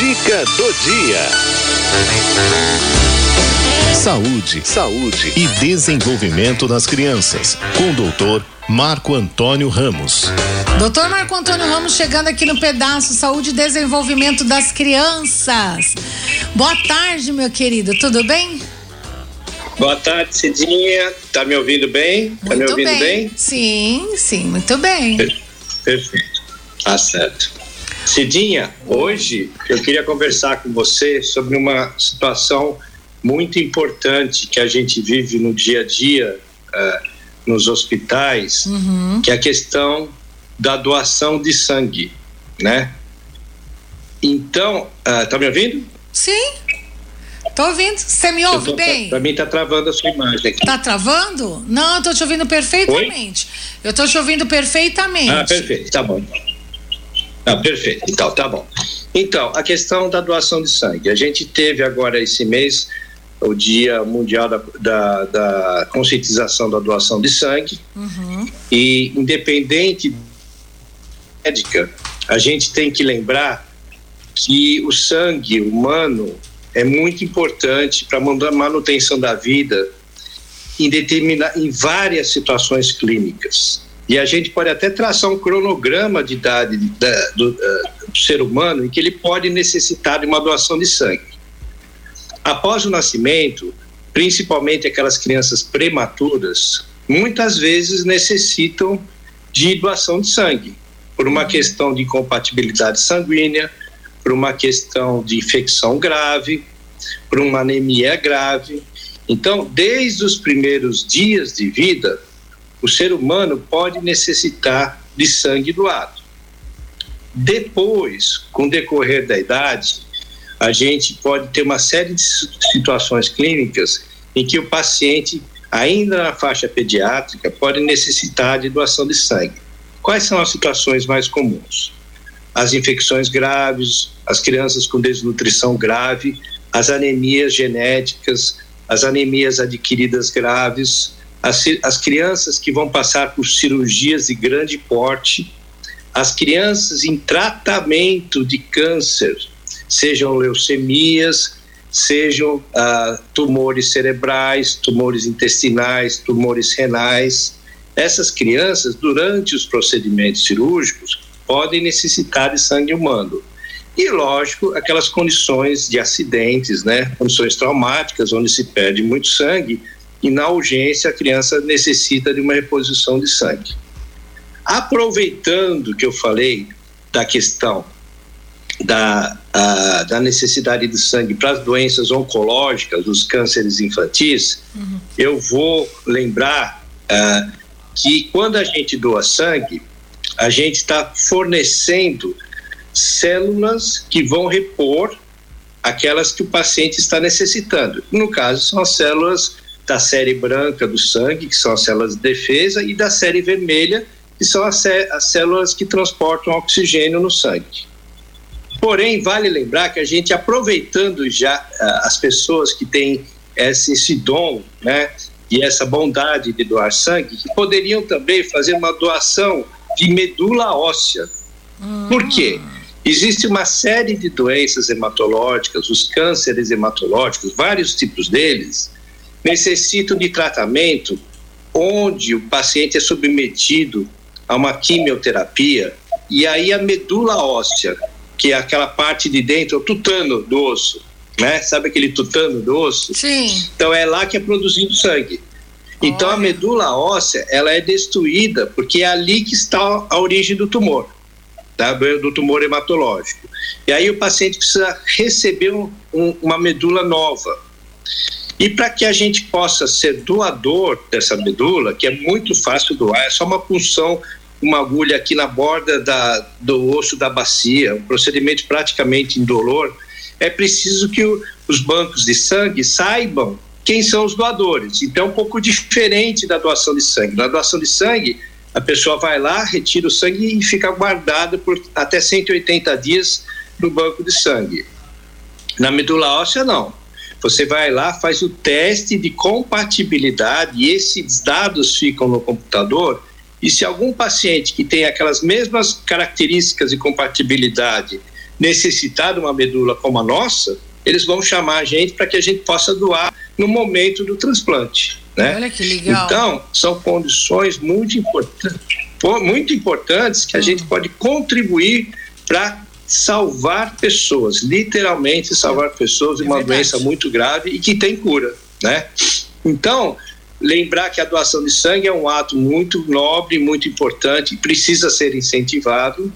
Dica do dia. Saúde, saúde e desenvolvimento das crianças. Com o doutor Marco Antônio Ramos. Doutor Marco Antônio Ramos chegando aqui no pedaço Saúde e Desenvolvimento das Crianças. Boa tarde, meu querido, tudo bem? Boa tarde, Cidinha. Tá me ouvindo bem? Tá me ouvindo bem? bem? Sim, sim, muito bem. Perfeito. Tá certo. Cidinha, hoje eu queria conversar com você sobre uma situação muito importante que a gente vive no dia a dia uh, nos hospitais, uhum. que é a questão da doação de sangue, né? Então, uh, tá me ouvindo? Sim. Tô ouvindo. Você me ouve tô, bem? Pra mim tá travando a sua imagem aqui. Tá travando? Não, eu tô te ouvindo perfeitamente. Oi? Eu tô te ouvindo perfeitamente. Ah, perfeito. Tá bom. Ah, perfeito. Então, tá bom. Então, a questão da doação de sangue. A gente teve agora esse mês o Dia Mundial da, da, da Conscientização da Doação de Sangue. Uhum. E, independente médica, a gente tem que lembrar que o sangue humano é muito importante para a manutenção da vida em, em várias situações clínicas. E a gente pode até traçar um cronograma de idade da, do, uh, do ser humano em que ele pode necessitar de uma doação de sangue. Após o nascimento, principalmente aquelas crianças prematuras, muitas vezes necessitam de doação de sangue, por uma questão de incompatibilidade sanguínea, por uma questão de infecção grave, por uma anemia grave. Então, desde os primeiros dias de vida, o ser humano pode necessitar de sangue doado. Depois, com o decorrer da idade, a gente pode ter uma série de situações clínicas em que o paciente, ainda na faixa pediátrica, pode necessitar de doação de sangue. Quais são as situações mais comuns? As infecções graves, as crianças com desnutrição grave, as anemias genéticas, as anemias adquiridas graves, as, as crianças que vão passar por cirurgias de grande porte, as crianças em tratamento de câncer, sejam leucemias, sejam ah, tumores cerebrais, tumores intestinais, tumores renais. Essas crianças, durante os procedimentos cirúrgicos, podem necessitar de sangue humano. E, lógico, aquelas condições de acidentes, né? condições traumáticas, onde se perde muito sangue, e na urgência a criança necessita de uma reposição de sangue. Aproveitando que eu falei da questão da, a, da necessidade de sangue para as doenças oncológicas, os cânceres infantis, uhum. eu vou lembrar uh, que quando a gente doa sangue, a gente está fornecendo células que vão repor aquelas que o paciente está necessitando. No caso, são as células da série branca do sangue, que são as células de defesa, e da série vermelha, que são as, as células que transportam oxigênio no sangue. Porém, vale lembrar que a gente, aproveitando já uh, as pessoas que têm esse, esse dom, né, e essa bondade de doar sangue, que poderiam também fazer uma doação de medula óssea. Por quê? Existe uma série de doenças hematológicas, os cânceres hematológicos, vários tipos deles, necessitam de tratamento onde o paciente é submetido a uma quimioterapia e aí a medula óssea, que é aquela parte de dentro, o tutano do osso, né? Sabe aquele tutano do osso? Sim. Então é lá que é produzido sangue. Então Olha. a medula óssea, ela é destruída porque é ali que está a origem do tumor, tá? do tumor hematológico. E aí o paciente precisa receber um, um, uma medula nova. E para que a gente possa ser doador dessa medula, que é muito fácil doar, é só uma punção, uma agulha aqui na borda da, do osso da bacia, um procedimento praticamente indolor, é preciso que o, os bancos de sangue saibam quem são os doadores. Então, é um pouco diferente da doação de sangue. Na doação de sangue, a pessoa vai lá, retira o sangue e fica guardado por até 180 dias no banco de sangue. Na medula óssea, não. Você vai lá, faz o teste de compatibilidade e esses dados ficam no computador. E se algum paciente que tem aquelas mesmas características de compatibilidade necessitar de uma medula como a nossa, eles vão chamar a gente para que a gente possa doar no momento do transplante. Né? Olha que legal. Então, são condições muito, importantes, muito importantes que a hum. gente pode contribuir para salvar pessoas, literalmente salvar pessoas de é uma verdade. doença muito grave e que tem cura, né? Então, lembrar que a doação de sangue é um ato muito nobre, muito importante, precisa ser incentivado.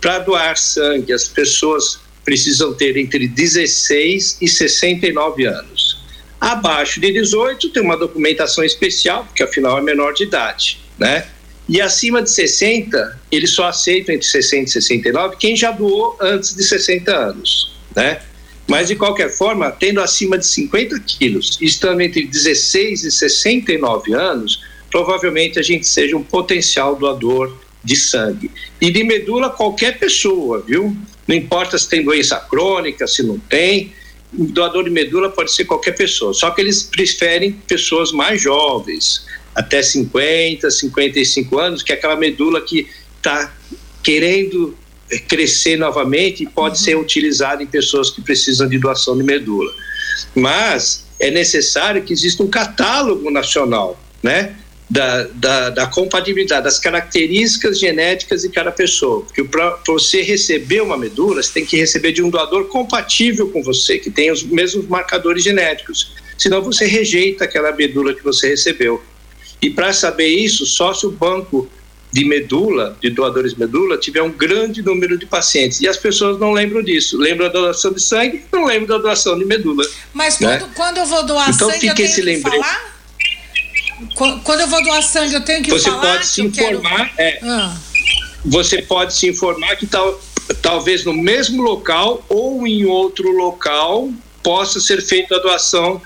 Para doar sangue, as pessoas precisam ter entre 16 e 69 anos. Abaixo de 18 tem uma documentação especial, porque afinal é menor de idade, né? E acima de 60, eles só aceitam entre 60 e 69 quem já doou antes de 60 anos, né? Mas, de qualquer forma, tendo acima de 50 quilos, estando entre 16 e 69 anos, provavelmente a gente seja um potencial doador de sangue. E de medula, qualquer pessoa, viu? Não importa se tem doença crônica, se não tem, doador de medula pode ser qualquer pessoa. Só que eles preferem pessoas mais jovens, até 50, 55 anos, que é aquela medula que está querendo crescer novamente e pode uhum. ser utilizada em pessoas que precisam de doação de medula. Mas é necessário que exista um catálogo nacional, né? Da, da, da, compatibilidade, das características genéticas de cada pessoa. Porque para você receber uma medula, você tem que receber de um doador compatível com você, que tem os mesmos marcadores genéticos. Senão você rejeita aquela medula que você recebeu. E para saber isso, só se o banco de medula, de doadores de medula, tiver um grande número de pacientes. E as pessoas não lembram disso. Lembram da doação de sangue, não lembram da doação de medula. Mas né? quando, quando eu vou doar então, sangue, eu tenho que lembrete. falar? Quando eu vou doar sangue, eu tenho que você falar? Você pode se informar. Quero... É, ah. Você pode se informar que tal, talvez no mesmo local ou em outro local possa ser feita a doação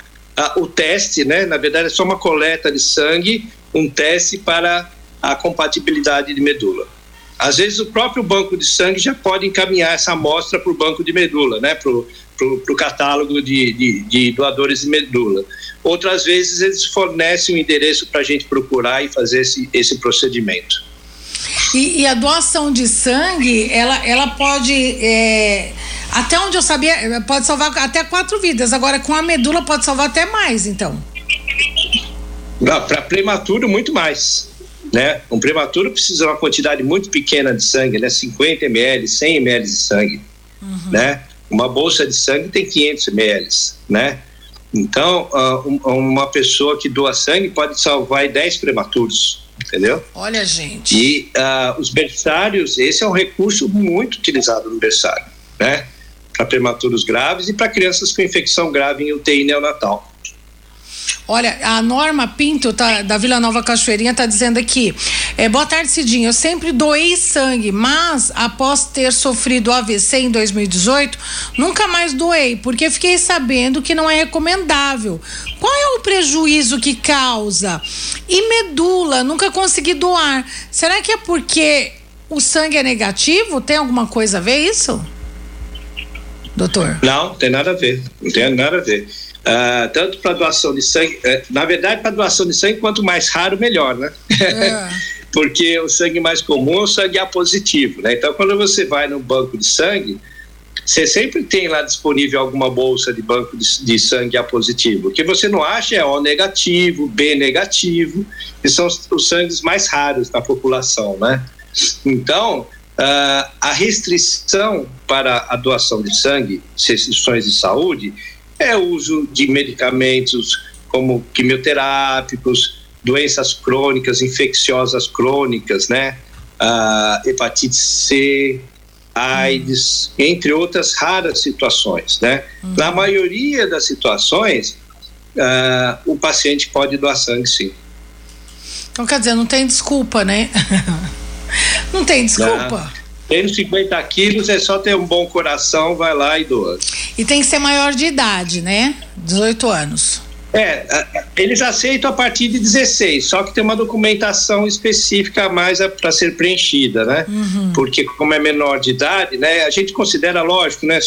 o teste, né? Na verdade, é só uma coleta de sangue, um teste para a compatibilidade de medula. Às vezes, o próprio banco de sangue já pode encaminhar essa amostra para o banco de medula, né? Para o catálogo de, de, de, doadores de medula. Outras vezes, eles fornecem um endereço para a gente procurar e fazer esse, esse procedimento. E, e, a doação de sangue, ela, ela pode. É até onde eu sabia, pode salvar até quatro vidas. Agora, com a medula, pode salvar até mais, então. Para prematuro, muito mais. Né? Um prematuro precisa de uma quantidade muito pequena de sangue, né? 50 ml, 100 ml de sangue, uhum. né? Uma bolsa de sangue tem 500 ml, né? Então, uh, uma pessoa que doa sangue pode salvar 10 prematuros, entendeu? Olha, gente. E uh, os berçários, esse é um recurso muito utilizado no berçário, né? Para prematuros graves e para crianças com infecção grave em UTI neonatal. Olha, a Norma Pinto tá, da Vila Nova Cachoeirinha está dizendo aqui. É, boa tarde, Cidinho. Eu sempre doei sangue, mas após ter sofrido AVC em 2018, nunca mais doei, porque fiquei sabendo que não é recomendável. Qual é o prejuízo que causa? E medula, nunca consegui doar. Será que é porque o sangue é negativo? Tem alguma coisa a ver isso? Doutor? Não, tem nada a ver. Não tem nada a ver. Uh, tanto para doação de sangue, uh, na verdade, para doação de sangue, quanto mais raro, melhor, né? É. Porque o sangue mais comum é o sangue A positivo, né? Então, quando você vai no banco de sangue, você sempre tem lá disponível alguma bolsa de banco de, de sangue A positivo. O que você não acha é O negativo, B negativo, que são os, os sangues mais raros na população, né? Então, Uh, a restrição para a doação de sangue, restrições de saúde, é o uso de medicamentos como quimioterápicos, doenças crônicas, infecciosas crônicas, né? Uh, hepatite C, AIDS, uhum. entre outras raras situações, né? Uhum. Na maioria das situações, uh, o paciente pode doar sangue, sim. Então, quer dizer, não tem desculpa, né? Não tem desculpa. Tendo 50 quilos é só ter um bom coração, vai lá e doa. E tem que ser maior de idade, né? 18 anos. É, eles aceitam a partir de 16, só que tem uma documentação específica a mais para ser preenchida, né? Uhum. Porque como é menor de idade, né? A gente considera lógico, né?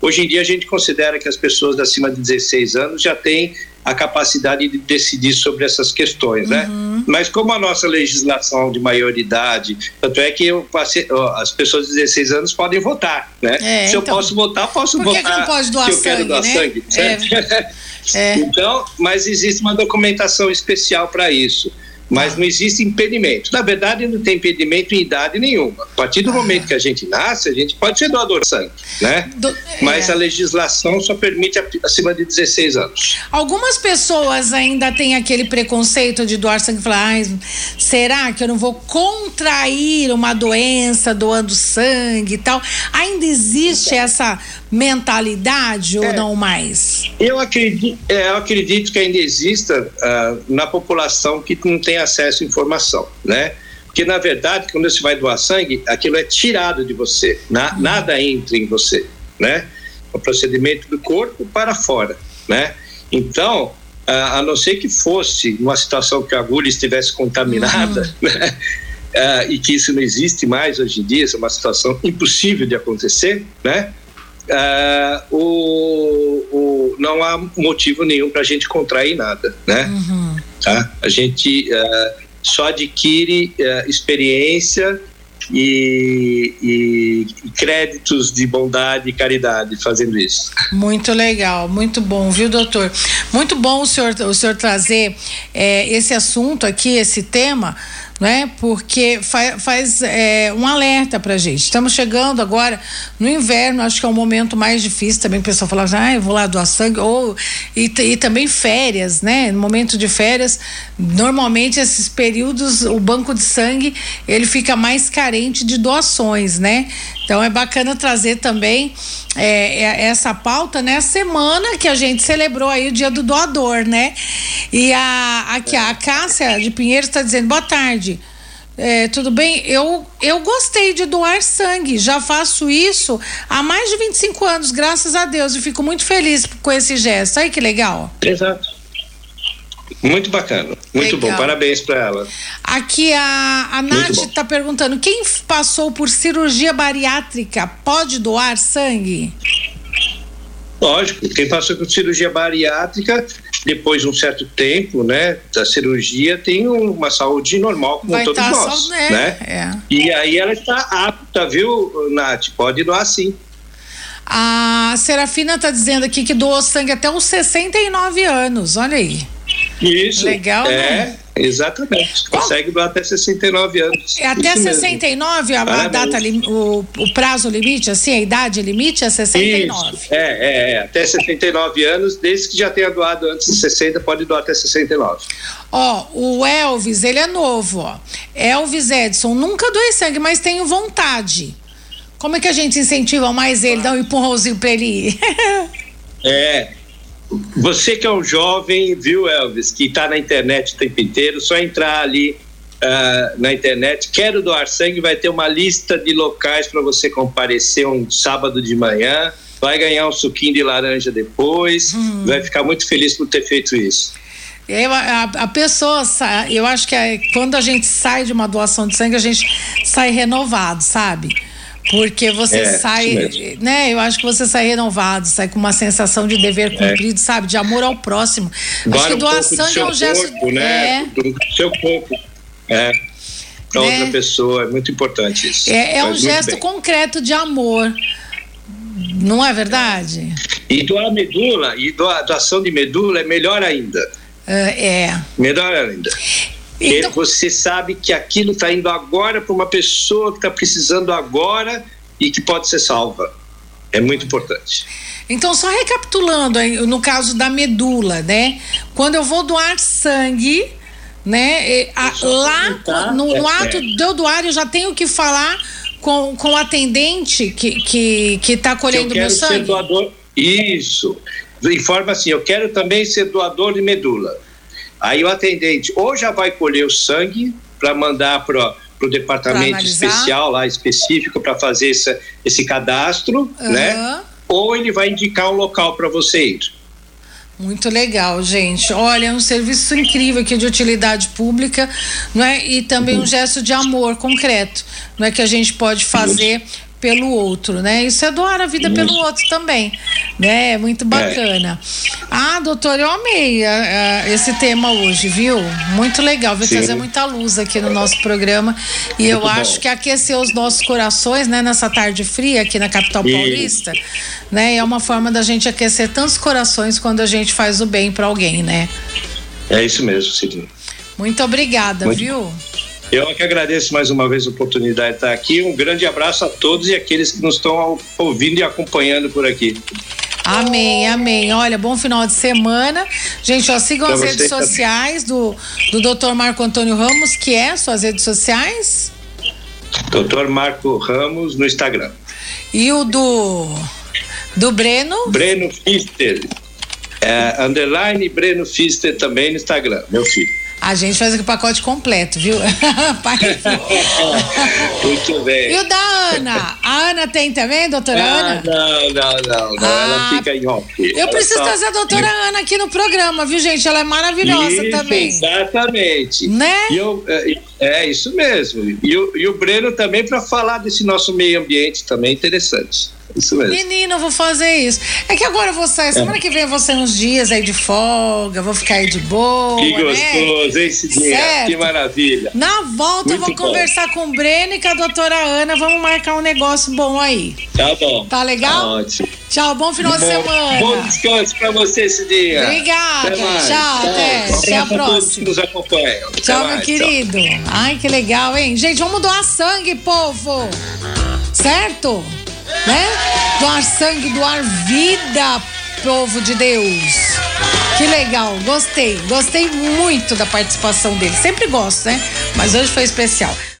Hoje em dia a gente considera que as pessoas acima de 16 anos já têm a capacidade de decidir sobre essas questões, né? Uhum. Mas como a nossa legislação de maioridade, tanto é que passei, ó, as pessoas de 16 anos podem votar, né? É, Se então, eu posso votar, posso por que votar. Que não pode doar se eu sangue, quero doar né? sangue, certo? É. É. Então, mas existe uma documentação especial para isso mas não existe impedimento. Na verdade, não tem impedimento em idade nenhuma. A partir do ah. momento que a gente nasce, a gente pode ser doador de sangue, né? Do, é. Mas a legislação só permite acima de 16 anos. Algumas pessoas ainda têm aquele preconceito de doar sangue, falar, ah, será que eu não vou contrair uma doença doando sangue e tal? Ainda existe essa mentalidade é, ou não mais? Eu acredito, é, eu acredito que ainda exista uh, na população que não tem acesso à informação, né? Porque, na verdade, quando você vai doar sangue, aquilo é tirado de você, na, uhum. nada entra em você, né? O procedimento do corpo para fora, né? Então, a, a não ser que fosse uma situação que a agulha estivesse contaminada, uhum. né? Uh, e que isso não existe mais hoje em dia, isso é uma situação impossível de acontecer, né? Uh, o, o, não há motivo nenhum para a gente contrair nada, né? Uhum. Tá? A gente uh, só adquire uh, experiência e, e, e, créditos de bondade e caridade fazendo isso. Muito legal, muito bom, viu, doutor? Muito bom o senhor, o senhor trazer é, esse assunto aqui, esse tema né? Porque fa faz é, um alerta para gente. Estamos chegando agora no inverno, acho que é o momento mais difícil também. O pessoal fala, ah, eu vou lá doar sangue, ou e, e também férias, né? No momento de férias, normalmente esses períodos, o banco de sangue ele fica mais carente de doações, né? Então é bacana trazer também é, é, essa pauta nessa semana que a gente celebrou aí o dia do doador, né? E a, aqui a Cássia de Pinheiro está dizendo, boa tarde. É, tudo bem? Eu, eu gostei de doar sangue, já faço isso há mais de 25 anos, graças a Deus, e fico muito feliz com esse gesto. Aí que legal. Exato. Muito bacana, muito Legal. bom, parabéns para ela. Aqui a, a Nath está perguntando: quem passou por cirurgia bariátrica pode doar sangue? Lógico, quem passou por cirurgia bariátrica, depois de um certo tempo, né, da cirurgia, tem uma saúde normal como Vai todos tá nós, né? né? É. E aí ela está apta, viu, Nath? Pode doar sim. A Serafina está dizendo aqui que doou sangue até os 69 anos, olha aí. Isso. Legal, é, né? Exatamente. Consegue doar até 69 anos. É até Isso 69 mesmo. a, a data, o, o prazo limite, assim, a idade limite é 69. Isso. É, é, é, até 69 anos, desde que já tenha doado antes de 60, pode doar até 69. Ó, o Elvis, ele é novo, ó. Elvis Edson, nunca doei sangue, mas tenho vontade. Como é que a gente incentiva mais ele, dá um empurrãozinho pra ele ir? é, você que é um jovem, viu, Elvis, que está na internet o tempo inteiro, só entrar ali uh, na internet, quero doar sangue, vai ter uma lista de locais para você comparecer um sábado de manhã, vai ganhar um suquinho de laranja depois, hum. vai ficar muito feliz por ter feito isso. Eu, a, a, pessoa, eu acho que é, quando a gente sai de uma doação de sangue, a gente sai renovado, sabe? Porque você é, sai, né? Eu acho que você sai renovado, sai com uma sensação de dever é. cumprido, sabe? De amor ao próximo. Agora, acho que doar um sangue é um gesto. Corpo, né? É. Do seu corpo. É. Para né? outra pessoa, é muito importante isso. É, é um gesto bem. concreto de amor. Não é verdade? E doar medula, e doação de medula é melhor ainda. É. é. Melhor ainda. Então, você sabe que aquilo está indo agora para uma pessoa que está precisando agora e que pode ser salva. É muito importante. Então, só recapitulando, no caso da medula, né? Quando eu vou doar sangue, né? A, lá no, no é, ato é. de eu doar, eu já tenho que falar com, com o atendente que que que está colhendo meu sangue. doador. Isso. Informa assim, eu quero também ser doador de medula. Aí o atendente ou já vai colher o sangue para mandar para o departamento especial lá específico para fazer essa, esse cadastro, uhum. né? Ou ele vai indicar um local para você ir. Muito legal, gente. Olha, é um serviço incrível aqui de utilidade pública, não é? E também uhum. um gesto de amor concreto, não é que a gente pode fazer pelo outro, né? Isso é doar a vida pelo outro também, né? Muito é. bacana. É. Ah, doutor, eu amei uh, esse tema hoje, viu? Muito legal, vai Sim. trazer muita luz aqui no nosso programa e Muito eu bom. acho que aquecer os nossos corações, né? Nessa tarde fria aqui na capital paulista, né? É uma forma da gente aquecer tantos corações quando a gente faz o bem para alguém, né? É isso mesmo, Sidney. Muito obrigada, Muito... viu? Eu que agradeço mais uma vez a oportunidade de estar aqui. Um grande abraço a todos e aqueles que nos estão ouvindo e acompanhando por aqui. Amém, amém. Olha, bom final de semana. Gente, ó, sigam pra as redes também. sociais do, do Dr. Marco Antônio Ramos, que é suas redes sociais? Dr. Marco Ramos no Instagram. E o do do Breno? Breno Fister. É, underline Breno Fister também no Instagram, meu filho. A gente faz aqui o pacote completo, viu? Muito bem. E o da Ana? A Ana tem também, doutora ah, Ana? Não, não, não, não. Ah, ela fica em off. Eu ela preciso só... trazer a doutora Ana aqui no programa, viu, gente? Ela é maravilhosa isso, também. Exatamente. Né? E eu, é, é isso mesmo. E o, e o Breno também para falar desse nosso meio ambiente também interessante. Isso mesmo. Menina, eu vou fazer isso. É que agora eu vou sair, semana é. que vem eu vou sair uns dias aí de folga, vou ficar aí de boa. Que né? gostoso, hein, Cidinha? Que maravilha. Na volta Muito eu vou bom. conversar com o Breno e com a doutora Ana, vamos marcar um negócio bom aí. Tá bom. Tá legal? Tá ótimo. Tchau, bom final bom, de semana. Bom descanso pra você, Cidinha. Obrigada. Até Tchau, Tchau, até. Até a próxima. nos acompanham. Tchau, mais, meu querido. Tchau. Ai, que legal, hein? Gente, vamos doar sangue, povo. Certo? Né? Doar sangue, doar vida, povo de Deus. Que legal, gostei, gostei muito da participação dele. Sempre gosto, né? Mas hoje foi especial.